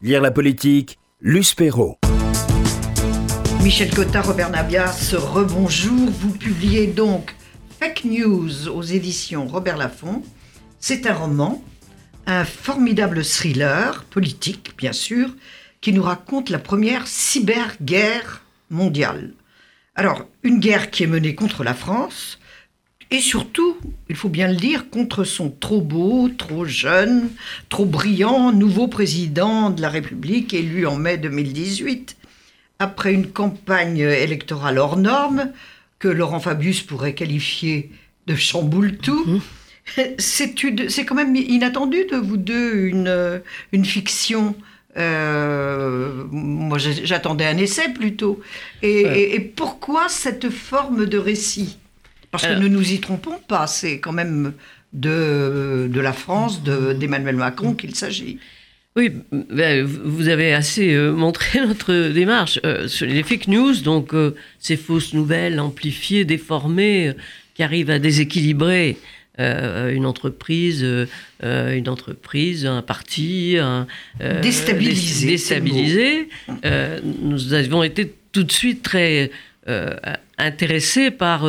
Lire la politique, Luce Perrault. Michel Cotta, Robert Nabias, rebonjour. Vous publiez donc Fake News aux éditions Robert Laffont. C'est un roman, un formidable thriller, politique bien sûr, qui nous raconte la première cyberguerre mondiale. Alors, une guerre qui est menée contre la France, et surtout, il faut bien le dire, contre son trop beau, trop jeune, trop brillant nouveau président de la République élu en mai 2018, après une campagne électorale hors norme que Laurent Fabius pourrait qualifier de chamboule tout. Mmh. C'est quand même inattendu de vous deux une, une fiction euh, moi, j'attendais un essai plutôt. Et, pourquoi cette forme de récit? Parce que ne nous y trompons pas, c'est quand même de, de la France, d'Emmanuel Macron qu'il s'agit. Oui, ben, vous avez assez euh, montré notre démarche. Euh, sur les fake news, donc ces fausses nouvelles amplifiées, déformées, qui arrivent à déséquilibrer euh, une entreprise, euh, une entreprise, un parti, un, euh, déstabilisé. déstabilisé. nous avons été tout de suite très intéressés par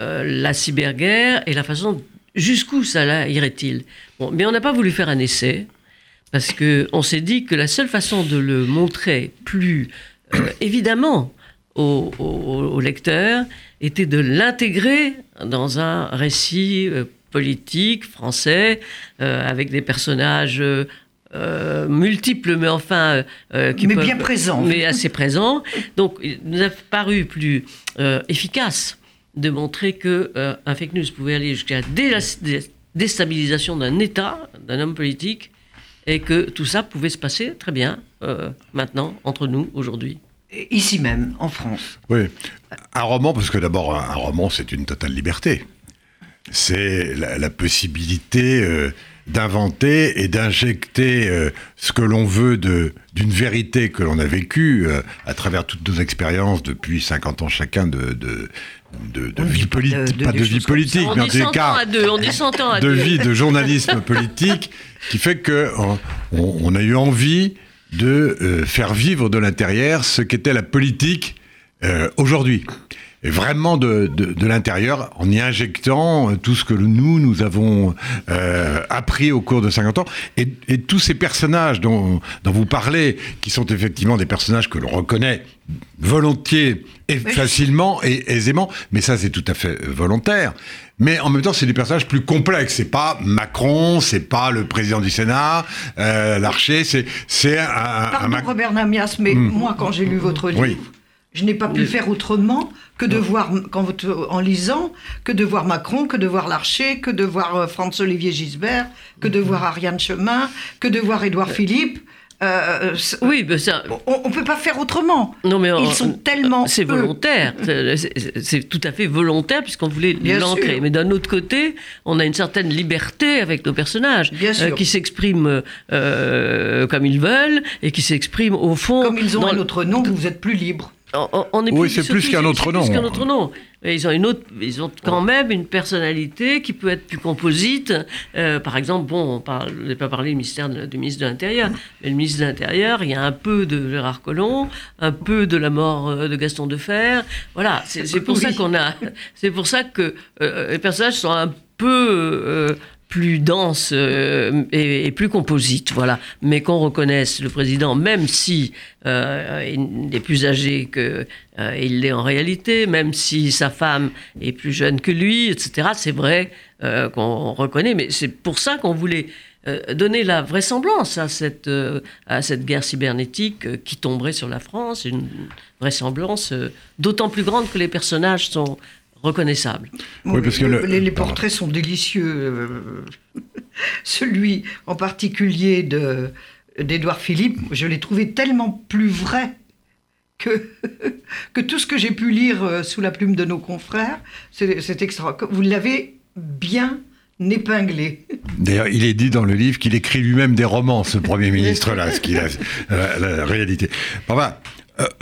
la cyberguerre et la façon jusqu'où ça irait-il. Bon, mais on n'a pas voulu faire un essai parce que on s'est dit que la seule façon de le montrer plus évidemment au, au, lecteur était de l'intégrer dans un récit politique français, euh, avec des personnages euh, multiples, mais enfin euh, qui mais bien présents, mais assez présents. Donc, il nous a paru plus efficace de montrer que un fake news pouvait aller jusqu'à la déstabilisation d'un État, d'un homme politique, et que tout ça pouvait se passer très bien maintenant entre nous aujourd'hui. Ici même, en France. Oui, un roman, parce que d'abord, un roman, c'est une totale liberté c'est la, possibilité euh, d'inventer et d'injecter euh, ce que l'on veut d'une vérité que l'on a vécue euh, à travers toutes nos expériences depuis 50 ans chacun de, de, vie politique, pas de vie politique, mais en tout cas de vie de journalisme politique, qui fait que on, a eu envie de faire vivre de l'intérieur ce qu'était la politique aujourd'hui et vraiment de, de, l'intérieur en y injectant euh, tout ce que nous, nous avons euh, appris au cours de 50 ans. Et, et tous ces personnages dont, dont, vous parlez, qui sont effectivement des personnages que l'on reconnaît volontiers et facilement et aisément, mais ça c'est tout à fait volontaire. Mais en même temps, c'est des personnages plus complexes. C'est pas Macron, c'est pas le président du Sénat, euh, Larcher, c'est c'est un, Pardon, Robert Namias, mais hmm. moi quand j'ai lu votre livre. Je n'ai pas pu faire autrement que de voir, quand, en lisant, que de voir Macron, que de voir Larcher, que de voir euh, François-Olivier Gisbert, que de voir Ariane Chemin, que de voir Édouard Philippe. Euh, oui, mais ça... on ne peut pas faire autrement. Non, mais ils sont tellement. C'est volontaire. c'est tout à fait volontaire puisqu'on voulait l'ancrer. Mais d'un autre côté, on a une certaine liberté avec nos personnages euh, qui s'expriment comme ils veulent et qui s'expriment au fond. Comme ils ont un autre nom, vous êtes plus libre oui, c'est plus qu'un autre nom. Plus autre nom. ils ont une autre, ils ont quand même une personnalité qui peut être plus composite. Euh, par exemple, bon, on parle, n'ai pas parlé du ministère du ministre de l'Intérieur, mais le ministre de l'Intérieur, il y a un peu de Gérard Collomb, un peu de la mort euh, de Gaston Defer. Voilà, c'est pour ça qu'on a, c'est pour ça que euh, les personnages sont un peu plus dense euh, et, plus composite, voilà. Mais qu'on reconnaisse le président, même si euh, il est plus âgé que euh, il l'est en réalité, même si sa femme est plus jeune que lui, etc. C'est vrai qu'on reconnaît, mais c'est pour ça qu'on voulait donner la vraisemblance à cette, à cette guerre cybernétique qui tomberait sur la France, une vraisemblance d'autant plus grande que les personnages sont reconnaissable. Oui, parce que les, portraits sont délicieux. Euh, celui en particulier de d'Édouard Philippe, je l'ai trouvé tellement plus vrai que, que tout ce que j'ai pu lire euh, sous la plume de nos confrères. C'est extra. Vous l'avez bien épinglé. D'ailleurs, il est dit dans le livre qu'il écrit lui-même des romans, ce Premier ministre-là, ce qu'il a la, réalité. Enfin,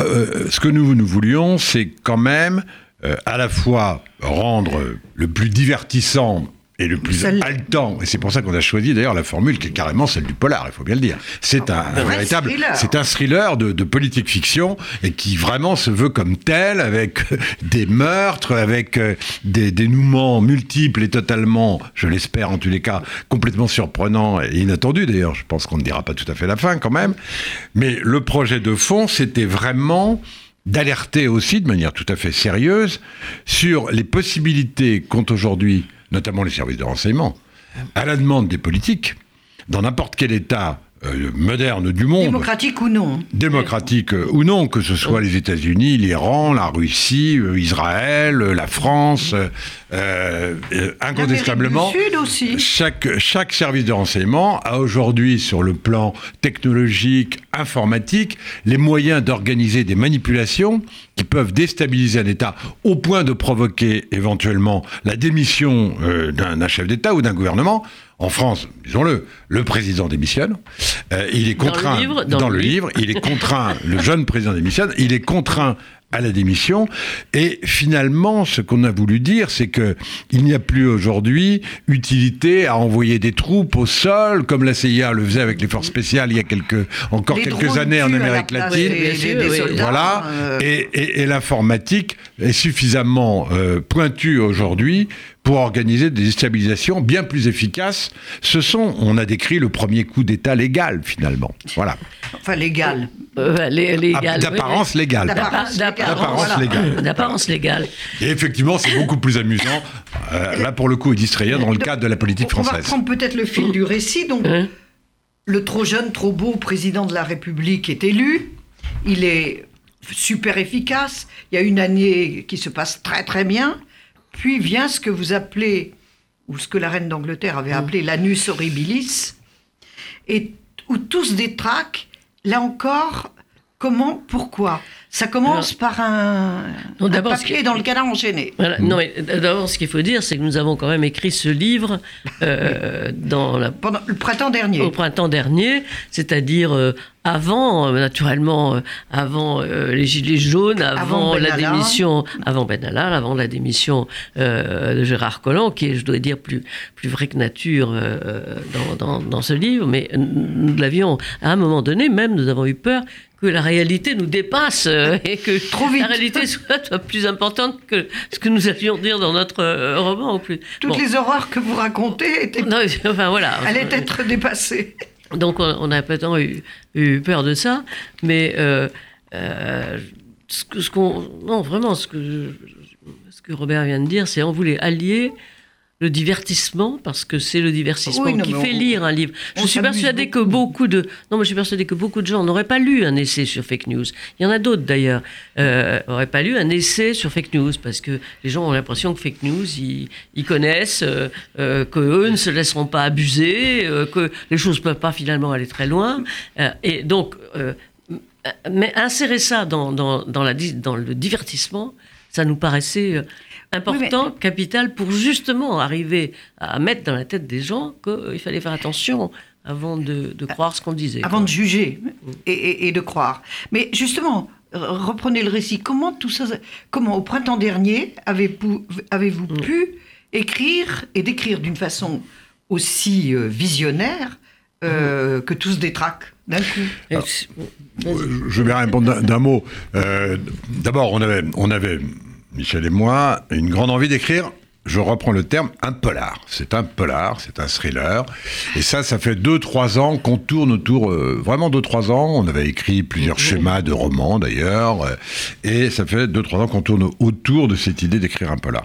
euh, ce que nous, nous voulions, c'est quand même euh, à la fois rendre le plus divertissant et le plus l'est. haletant. Et c'est pour ça qu'on a choisi d'ailleurs la formule qui est carrément celle du polar, il faut bien le dire. C'est un, un véritable, thriller. c'est un thriller de, de politique fiction et qui vraiment se veut comme tel, avec euh, des meurtres, avec euh, des dénouements multiples et totalement, je l'espère en tous les cas, complètement surprenants et inattendus. D'ailleurs, je pense qu'on ne dira pas tout à fait la fin quand même. Mais le projet de fond, c'était vraiment d'alerter aussi de manière tout à fait sérieuse sur les possibilités qu'ont aujourd'hui, notamment les services de renseignement, à la demande des politiques, dans n'importe quel État euh, moderne du monde, Démocratique ou non démocratique euh, ou non, que ce soit les États-Unis, l'Iran, la Russie, euh, Israël, euh, la France, incontestablement. Du Sud aussi. Chaque, chaque service de renseignement a aujourd'hui, sur le plan technologique, informatique, les moyens d'organiser des manipulations qui peuvent déstabiliser un État au point de provoquer éventuellement la démission d'un chef d'État ou d'un gouvernement. En France, disons-le, le président démissionne. Euh, il est Dans le contraint livre, dans dans le le livre, il est contraint. le jeune président démissionne. Il est contraint à la démission. Et finalement, ce qu'on a voulu dire, c'est que il n'y a plus aujourd'hui utilité à envoyer des troupes au sol, comme la CIA le faisait avec les forces spéciales il y a quelques, encore Les quelques années en Amérique place latine. des- des- des Oui, soldats, Voilà, euh, et, et- et l'informatique est suffisamment euh, pointue aujourd'hui pour organiser des déstabilisations bien plus efficaces. Ce sont, on a décrit le premier coup d'État légal finalement. Voilà, Enfin, légal. Euh, lé- légal, oui, d'apparence légale. D'apparence D'appa- légale. D'apparence légale. D'apparence légale. Et effectivement, c'est beaucoup plus amusant, euh, là pour le coup, et distrayant dans le cadre de la politique On va française. reprendre peut-être le fil du récit. Donc, Hein le trop jeune, trop beau président de la République est élu. Il est super efficace. Il y a une année qui se passe très très bien. Puis vient ce que vous appelez, ou ce que la reine d'Angleterre avait appelé l'anus horribilis, et où tout se détraque. Là encore, comment, pourquoi? Ça commence par un, Non, un papier dans le canard enchaîné. Voilà. Non, mais d'abord, ce qu'il faut dire, c'est que nous avons quand même écrit ce livre euh, dans la Pendant le printemps dernier. au printemps dernier, c'est-à-dire euh, avant, euh, naturellement, avant euh, les Gilets jaunes, avant, Avant la Benalla. démission, avant Benalla, avant la démission euh, de Gérard Collomb, qui est, je dois dire, plus, plus vrai que nature euh, dans, dans, dans ce livre, mais nous l'avions, à un moment donné, même, nous avons eu peur que la réalité nous dépasse euh, et que Trop vite. la réalité soit, soit plus importante que ce que nous allions dire dans notre euh, roman. Au plus. Toutes Bon. les horreurs que vous racontez étaient, Non, enfin voilà. allaient être dépassées. Donc on, a peut-être eu, eu peur de ça, mais euh, euh, ce ce qu'on, non vraiment ce que ce que Robert vient de dire, c'est on voulait allier le divertissement parce que c'est le divertissement Oui, non, qui fait on- lire un livre. Je suis persuadée que beaucoup. de non, mais je suis persuadée que beaucoup de gens n'auraient pas lu un essai sur fake news. Il y en a d'autres d'ailleurs, euh, n'auraient pas lu un essai sur fake news parce que les gens ont l'impression que fake news ils, ils connaissent, euh, euh, que eux ne se laisseront pas abuser, euh, que les choses peuvent pas finalement aller très loin. Euh, et donc, euh, mais insérer ça dans, dans, dans, la, dans le divertissement, ça nous paraissait euh, important, capital, pour justement arriver à mettre dans la tête des gens qu'il fallait faire attention avant de, de croire ce qu'on disait. Avant quoi. de juger et, et- et de croire. Mais justement, reprenez le récit. Comment tout ça, comment au printemps dernier avez-vous avez-vous Mm. pu écrire et décrire d'une façon aussi euh, visionnaire euh, que tout se détraque d'un coup? Euh, Je vais répondre d'un- d'un mot. Euh, D'abord, on avait, on avait, Michel et moi, une grande envie d'écrire. Je reprends le terme, un polar. C'est un polar, c'est un thriller. Et ça, ça fait deux, trois ans qu'on tourne autour, euh, vraiment deux, trois ans. On avait écrit plusieurs schémas de romans d'ailleurs. euh, et ça fait deux, trois ans qu'on tourne autour de cette idée d'écrire un polar.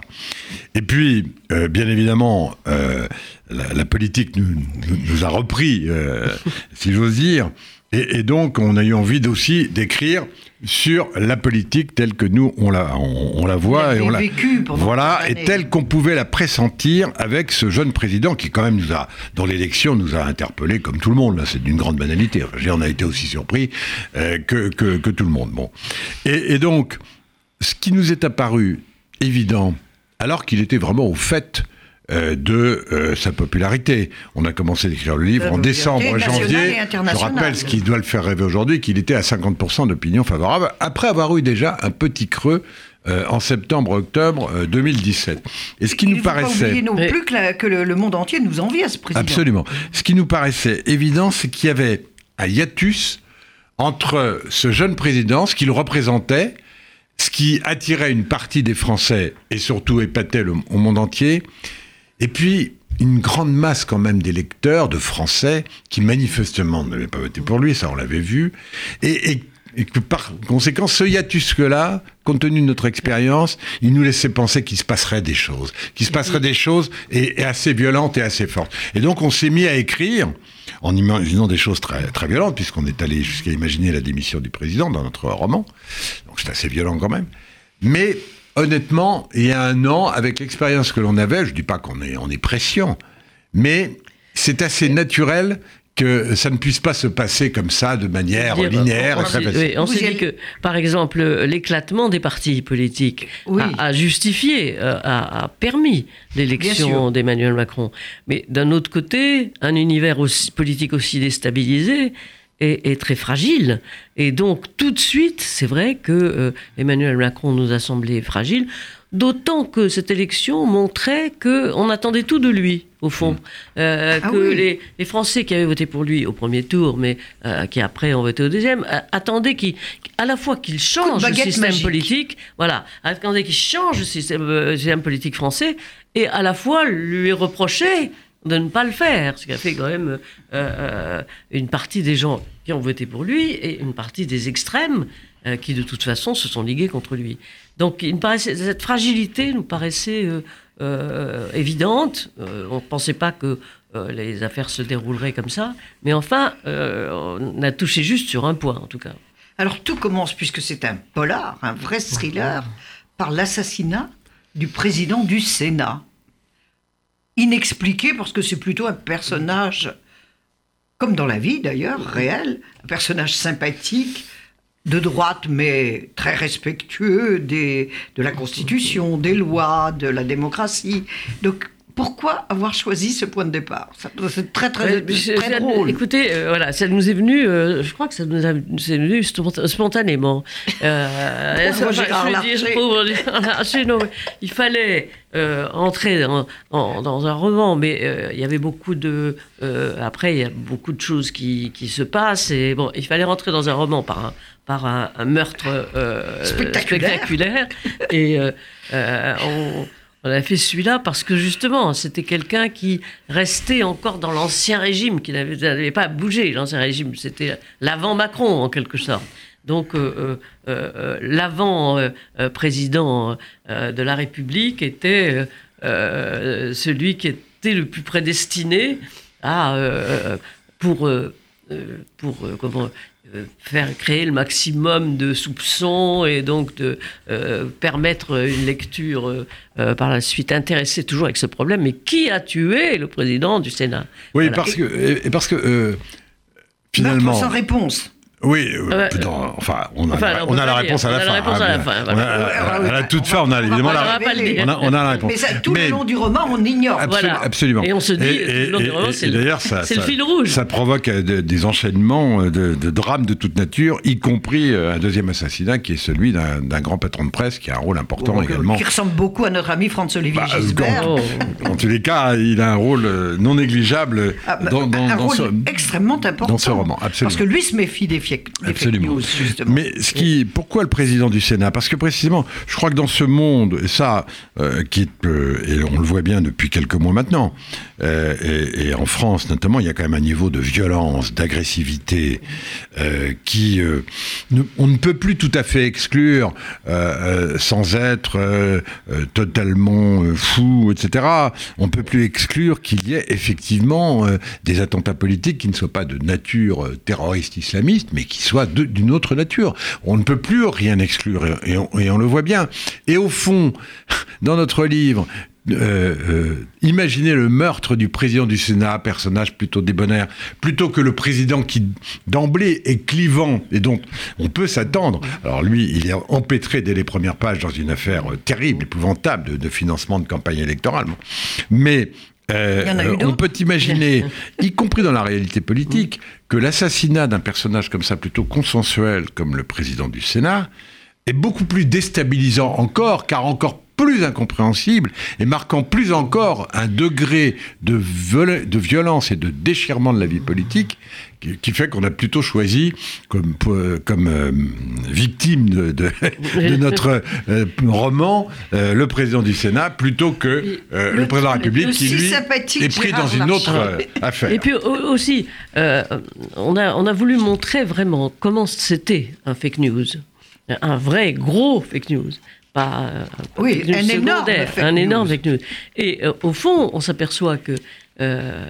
Et puis, euh, bien évidemment, la, la politique nous, nous- nous a repris, si j'ose dire. Et, et donc, on a eu envie aussi d'écrire sur la politique telle que nous, on la, on, on la voit. Et on la, pendant Voilà, et telle qu'on pouvait la pressentir avec ce jeune président qui, quand même, nous a, dans l'élection, nous a interpellés comme tout le monde. Là, c'est d'une grande banalité. Enfin, on a été aussi surpris euh, que, que, que tout le monde. Bon. Et, et donc, ce qui nous est apparu évident, alors qu'il était vraiment au fait euh, de euh, sa popularité. On a commencé d'écrire le livre en décembre, janvier. Je rappelle ce qui doit le faire rêver aujourd'hui, qu'il était à 50% d'opinion favorable, après avoir eu déjà un petit creux euh, en septembre-octobre euh, 2017. Et ce qui Il nous ne faut pas paraissait... oublier non Mais- plus que, la- que le, le monde entier nous envie à ce président. Absolument. Ce qui nous paraissait évident, c'est qu'il y avait un hiatus entre ce jeune président, ce qu'il représentait, ce qui attirait une partie des Français et surtout épatait le, au monde entier, et puis une grande masse quand même d'électeurs, de Français, qui manifestement n'avaient pas voté pour lui, ça on l'avait vu, et, que par conséquent, ce hiatus-là, compte tenu de notre expérience, il nous laissait penser qu'il se passerait des choses, qu'il se passerait des choses et assez violentes et assez fortes. Et donc on s'est mis à écrire en imaginant des choses très, très violentes, puisqu'on est allé jusqu'à imaginer la démission du président dans notre roman. Donc c'est assez violent quand même. Mais honnêtement, il y a un an, avec l'expérience que l'on avait, je ne dis pas qu'on est, on est pression, mais c'est assez naturel que ça ne puisse pas se passer comme ça, de manière Dire, linéaire on et très facile. oui, on s'est dit que, par exemple, l'éclatement des partis politiques Oui. a, a justifié, euh, a, a permis l'élection d'Emmanuel Macron. Mais d'un autre côté, un univers aussi, politique aussi déstabilisé est, est très fragile. Et donc, tout de suite, c'est vrai que euh, Emmanuel Macron nous a semblé fragile. D'autant que cette élection montrait qu'on attendait tout de lui, au fond. Euh, Ah que oui. les, les Français qui avaient voté pour lui au premier tour, mais euh, qui après ont voté au deuxième, attendaient qu'il, à la fois qu'il change le système magique. politique, voilà, attendaient qu'il change le système, système politique français, et à la fois lui reprocher de ne pas le faire, ce qui a fait quand même euh, une partie des gens qui ont voté pour lui et une partie des extrêmes euh, qui de toute façon se sont ligués contre lui. Donc il me paraissait, cette fragilité nous paraissait euh, euh, évidente. On ne pensait pas que les affaires se dérouleraient comme ça, mais enfin, on a touché juste sur un point en tout cas. Alors tout commence, puisque c'est un polar, un vrai thriller, par l'assassinat du président du Sénat. Inexpliqué, parce que c'est plutôt un personnage, comme dans la vie d'ailleurs, réel, un personnage sympathique, de droite, mais très respectueux des, de la Constitution, des lois, de la démocratie. Pourquoi avoir choisi ce point de départ? C'est très très, Ouais, drôle. Écoutez, euh, voilà, ça nous est venu, euh, je crois que ça nous a, c'est venu spont- spontanément. Euh, Pauvre Gérard Larcher. il fallait entrer dans, en- dans un roman, mais il y avait beaucoup de. après, il y a beaucoup de choses qui, qui se passent, et bon, il fallait rentrer dans un roman par un, par un, un meurtre Spectaculaire. spectaculaire. Et on. On a fait celui-là parce que justement, c'était quelqu'un qui restait encore dans l'ancien régime, qui n'avait pas bougé, l'ancien régime. C'était l'avant Macron, en quelque sorte. Donc, euh, euh, euh, l'avant-président de la République était celui qui était le plus prédestiné à, pour, pour comment, faire créer le maximum de soupçons et donc de euh, permettre une lecture euh, euh, par la suite intéressée toujours avec ce problème. Mais qui a tué le président du Sénat? Oui, Voilà. parce que, et- parce que euh, Meurtre finalement. sans réponse. Oui, euh, Ouais. putain, enfin, on a, Enfin, la- on on a la réponse à la On a fin. la réponse à la fin, On voilà. a- à la toute fin, on a évidemment la, révéler. on a, la réponse. Mais ça, tout Mais- le long du roman, on ignore. Absolu- Voilà. Absolument. Et on se dit, tout le long du roman, c'est le- d'ailleurs, ça, c'est le ça- fil rouge. Ça provoque euh, de- des enchaînements euh, de, de drames de toute nature, y compris euh, un deuxième assassinat qui est celui d'un grand patron de presse qui a un rôle important Donc, également. Qui ressemble beaucoup à notre ami Franz-Olivier Bah, euh, Gisbert. Oh. En tous les cas, il a un rôle euh, non négligeable Ah, bah, dans, dans- un dans rôle ce, extrêmement important. dans ce roman, absolument. Parce que lui se méfie des, fake, des fake Absolument. news, justement. Mais ce qui, pourquoi le président du Sénat? Parce que précisément, je crois que dans ce monde, et ça, euh, qui euh, et on le voit bien depuis quelques mois maintenant, euh, et, et en France notamment, il y a quand même un niveau de violence, d'agressivité, qui, ne- on ne peut plus tout à fait exclure sans être totalement fou, etc. On ne peut plus exclure qu'il y ait effectivement des attentats politiques qui ne soient pas de nature terroriste islamiste, mais qui soient de- d'une autre nature. On ne peut plus rien exclure, et, on, le voit bien. Et au fond, dans notre livre, euh, euh, imaginez le meurtre du président du Sénat, personnage plutôt débonnaire, plutôt que le président qui d'emblée est clivant et dont on peut s'attendre. Alors lui, il est empêtré dès les premières pages dans une affaire euh, terrible, épouvantable de, de financement de campagne électorale. Mais euh, on peut imaginer, y compris dans la réalité politique, que l'assassinat d'un personnage comme ça, plutôt consensuel comme le président du Sénat, est beaucoup plus déstabilisant encore, car encore plus incompréhensible et marquant plus encore un degré de, viol- de violence et de déchirement de la vie politique qui, qui fait qu'on a plutôt choisi comme, euh, comme euh, victime de, de- de notre euh, roman euh, le président du Sénat plutôt que le, le- président de la République qui lui est pris Gérard dans une autre affaire. Et puis au- aussi, on, a, on a voulu montrer vraiment comment c'était un fake news. Un vrai gros fake news. Pas, euh, pas Oui, fake news un énorme un énorme fake news. Et euh, au fond, on s'aperçoit que, euh,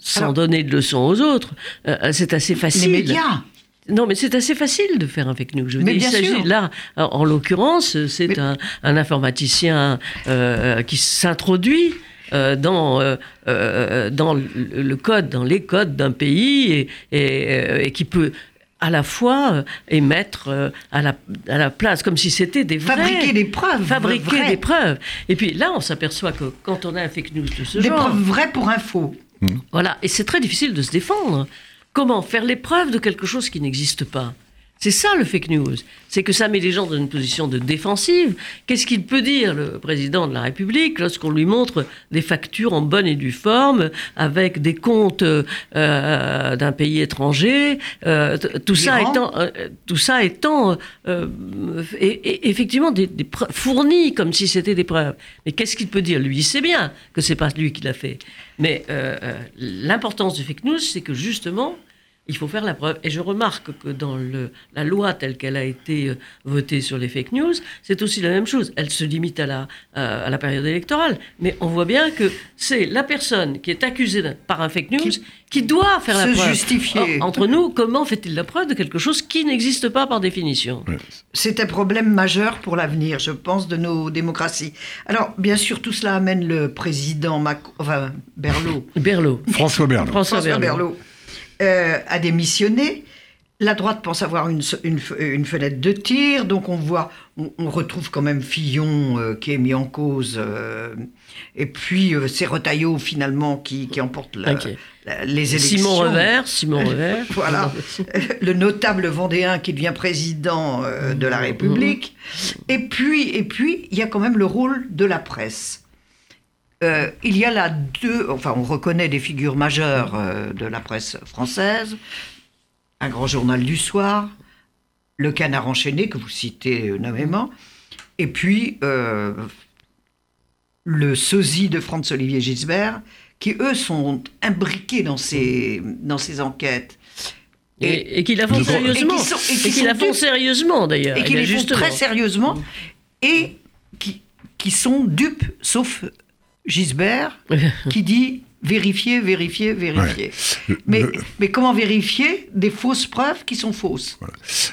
sans Alors- donner de leçons aux autres, euh, c'est assez Les facile. médias. Non, mais c'est assez facile de faire un fake news. Je veux Mais dire, il s'agit là, en en l'occurrence, c'est Mais- un, un informaticien euh, qui s'introduit. euh, dans, euh, euh, dans le, code, dans les codes d'un pays et, et, euh, et qui peut à la fois euh, émettre euh, à, la, à la place, comme si c'était des vrais... Fabriquer des preuves. Fabriquer des preuves. Et puis là, on s'aperçoit que quand on a un fake news de ce Des genre... preuves vraies pour info. Voilà, et c'est très difficile de se défendre. Comment faire les preuves de quelque chose qui n'existe pas? C'est ça le fake news. C'est que ça met les gens dans une position de défensive. Qu'est-ce qu'il peut dire, le président de la République, lorsqu'on lui montre des factures en bonne et due forme, avec des comptes euh, d'un pays étranger, euh, t- tout, ça étant, euh, tout ça étant euh, et- et effectivement des, fournies comme si c'était des preuves. Mais qu'est-ce qu'il peut dire? Lui, il sait bien que c'est pas lui qui l'a fait. Mais euh, euh, l'importance du fake news, c'est que justement, il faut faire la preuve. Et je remarque que dans le, la loi telle qu'elle a été euh, votée sur les fake news, c'est aussi la même chose. Elle se limite à la, à à la période électorale. Mais on voit bien que c'est la personne qui est accusée par un fake news qui, Qui doit faire la se preuve. justifier. Or, entre nous, comment fait-il la preuve de quelque chose qui n'existe pas par définition? C'est un problème majeur pour l'avenir, je pense, de nos démocraties. Alors, bien sûr, tout cela amène le président Mac- enfin, Berlot, Berlot. François Berlin. François, François Berlot. Euh, à démissionner. La droite pense avoir une, une, une fenêtre de tir, donc on voit, on, on retrouve quand même Fillon euh, qui est mis en cause, euh, et puis euh, c'est Retailleau finalement qui, qui emporte la- Ok. la- les élections. Simon Revers, Simon Revers. Voilà, le notable vendéen qui devient président euh, de la République. Et puis, et puis, il y a quand même le rôle de la presse. Euh, il y a là deux, enfin, on reconnaît des figures majeures euh, de la presse française. Un grand journal du soir, Le Canard enchaîné que vous citez euh, nommément, et puis euh, le sosie de Franz-Olivier Gisbert, qui eux sont imbriqués dans ces, dans ces enquêtes. Et, et qui la font qui- sérieusement. et qui sont- et qui qui la font sérieusement d'ailleurs. et qui y a les font très sérieusement et qui, qui sont dupes, sauf Gisbert, qui dit vérifier, vérifier, vérifier. Mais, le- mais comment vérifier des fausses preuves qui sont fausses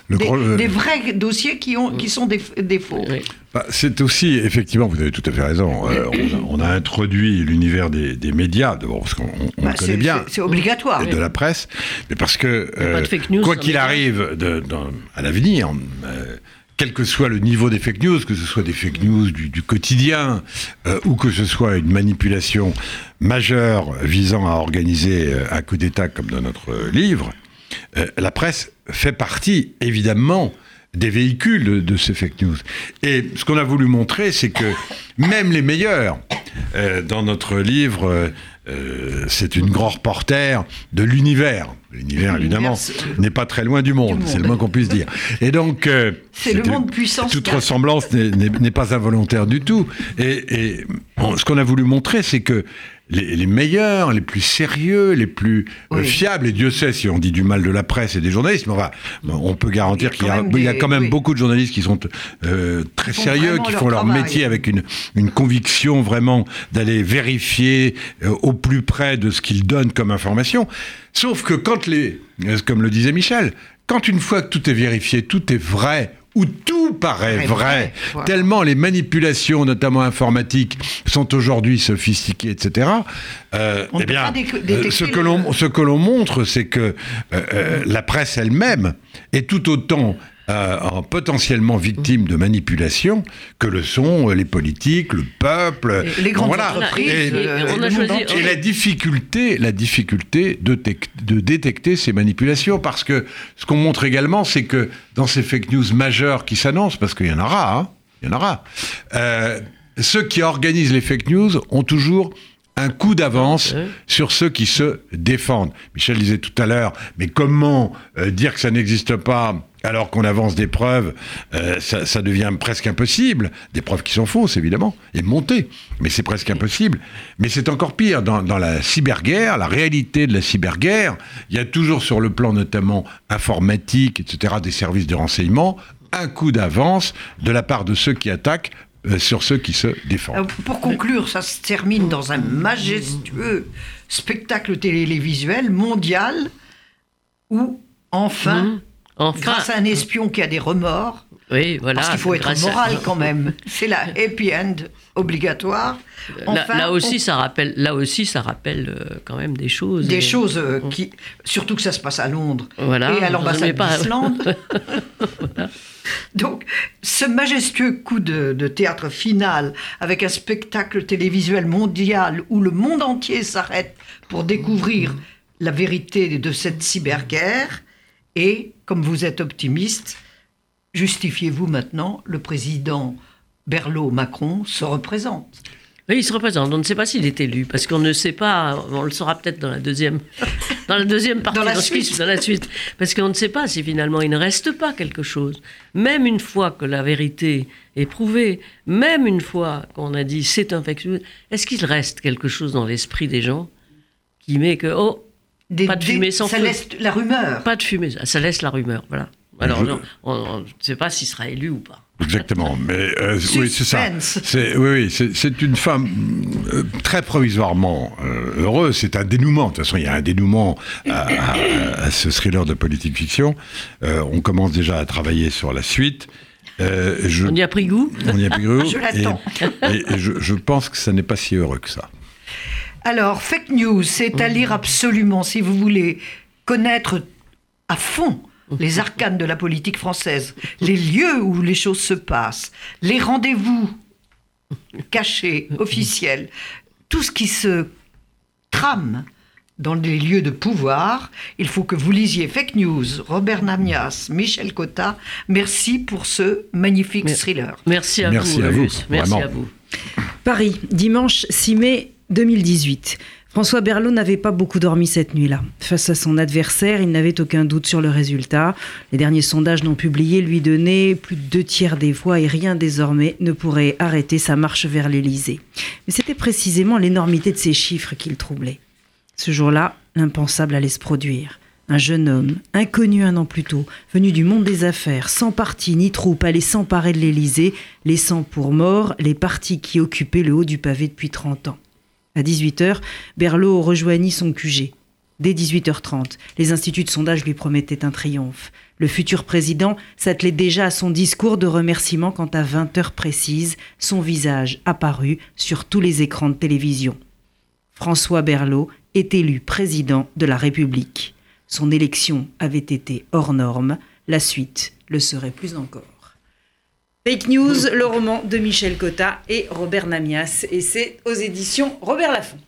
le des, gros- des vrais dossiers qui, ont, qui sont des, des faux. Oui. Bah, c'est aussi, effectivement, vous avez tout à fait raison. euh, on, a, on a introduit l'univers des, des médias, d'abord parce qu'on on Bah, connaît c'est- bien. c'est- obligatoire. Et de la presse, mais parce que, euh, fake news quoi sans qu'il arrive de- dans- à l'avenir, euh, quel que soit le niveau des fake news, que ce soit des fake news du, quotidien, euh, ou que ce soit une manipulation majeure visant à organiser euh, un coup d'État comme dans notre livre, euh, la presse fait partie, évidemment, des véhicules de, de ces fake news. Et ce qu'on a voulu montrer, c'est que même les meilleurs, euh, dans notre livre, euh, c'est une grand reporter de l'univers. L'univers, évidemment, n'est pas très loin du monde, c'est le moins qu'on puisse dire. Et donc, euh, C'est le c'était- monde puissance Toute ressemblance n'est- pas involontaire du tout. Et, et on- ce qu'on a voulu montrer, c'est que les, les meilleurs, les plus sérieux, les plus euh, fiables, et Dieu sait si on dit du mal de la presse et des journalistes, mais enfin, on peut garantir Il y a qu'il y, a- quand même il y a des- quand même oui. beaucoup de journalistes qui sont euh, très Qui sérieux, qui font leur métier avec une, une conviction vraiment d'aller vérifier euh, au plus près de ce qu'ils donnent comme information. Sauf que quand les, comme le disait Michel, quand une fois que tout est vérifié, tout est vrai, ou tout paraît Vrai, tellement les manipulations, notamment informatiques, sont aujourd'hui sophistiquées, etc. euh, eh bien, euh, ce que l'on ce que l'on montre, c'est que euh, la presse elle-même est tout autant euh, en potentiellement victimes de manipulation que le sont euh, les politiques, le peuple. Les grandes Voilà. entreprises. Et- et on a monde choisi- entier. Et la difficulté, la difficulté de, tec- de détecter ces manipulations, parce que ce qu'on montre également, c'est que dans ces fake news majeures qui s'annoncent, parce qu'il y en aura, hein, il y en aura, euh, ceux qui organisent les fake news ont toujours un coup d'avance sur ceux qui se défendent. Michel disait tout à l'heure, mais comment euh, dire que ça n'existe pas alors qu'on avance des preuves, euh, ça, ça devient presque impossible. Des preuves qui sont fausses, évidemment, et montées, mais c'est presque impossible. Mais c'est encore pire. Dans, dans la cyberguerre, la réalité de la cyberguerre, il y a toujours sur le plan notamment informatique, etc., des services de renseignement, un coup d'avance de la part de ceux qui attaquent euh, sur ceux qui se défendent. Euh, Pour conclure, ça se termine dans un majestueux spectacle télévisuel mondial où, enfin, Mmh. Enfin, grâce à un espion qui a des remords, oui, voilà. parce qu'il faut être à- moral quand même, c'est la happy end obligatoire. Là, Enfin, là aussi, on- ça rappelle, là aussi, ça rappelle euh, quand même des choses. des Et- choses euh, qui, surtout que ça se passe à Londres Voilà, et à l'ambassade d'Islande. Donc, ce majestueux coup de, de théâtre final avec un spectacle télévisuel mondial où le monde entier s'arrête pour découvrir la vérité de cette cyberguerre et, comme vous êtes optimiste, justifiez-vous maintenant, le président Berlot-Macron se représente. Oui, il se représente. On ne sait pas s'il est élu, parce qu'on ne sait pas. On le saura peut-être dans la deuxième, dans la deuxième partie, Dans la qui- suite. dans la suite, parce qu'on ne sait pas si finalement il ne reste pas quelque chose. Même une fois que la vérité est prouvée, même une fois qu'on a dit c'est news, est-ce qu'il reste quelque chose dans l'esprit des gens qui met que oh Des- Pas de des- fumée sans ça feu. laisse la rumeur. pas de fumée, ça- laisse la rumeur, voilà. Alors Je- non, on ne sait pas s'il sera élu ou pas. Exactement, mais euh, oui, c'est ça. C'est oui, oui, c'est- c'est une femme euh, très provisoirement euh, heureuse. C'est un dénouement. De toute façon, il y a un dénouement à, à- à ce thriller de politique fiction. Euh, on commence déjà à travailler sur la suite. Euh, je, On y a pris goût. on y a pris goût, Je l'attends. Et, et je, je pense que ça n'est pas si heureux que ça. Alors, fake news, c'est à lire absolument si vous voulez connaître à fond les arcanes de la politique française, les lieux où les choses se passent, les rendez-vous cachés, officiels, tout ce qui se trame dans les lieux de pouvoir. Il faut que vous lisiez Fake News, Robert Namias, Michel Cotta. Merci pour ce magnifique thriller. Merci à Merci vous, à vous. Merci vraiment. à vous. Paris, dimanche 6 mai 2018. François Berlot n'avait pas beaucoup dormi cette nuit-là. Face à son adversaire, il n'avait aucun doute sur le résultat. Les derniers sondages non publiés lui donnaient plus de deux tiers des voix et rien désormais ne pourrait arrêter sa marche vers l'Élysée. Mais c'était précisément l'énormité de ces chiffres qui le troublait. Ce jour-là, l'impensable allait se produire. Un jeune homme, inconnu un an plus tôt, venu du monde des affaires, sans parti ni troupe, allait s'emparer de l'Élysée, laissant pour mort les partis qui occupaient le haut du pavé depuis 30 ans. À 18h, Berlot rejoignit son QG. Dès 18h30, les instituts de sondage lui promettaient un triomphe. Le futur président s'attelait déjà à son discours de remerciement quand à 20h précises, son visage apparut sur tous les écrans de télévision. François Berlot est élu président de la République. Son élection avait été hors norme, la suite le serait plus encore. Fake News, le roman de Michel Cotta et Robert Namias, et c'est aux éditions Robert Laffont.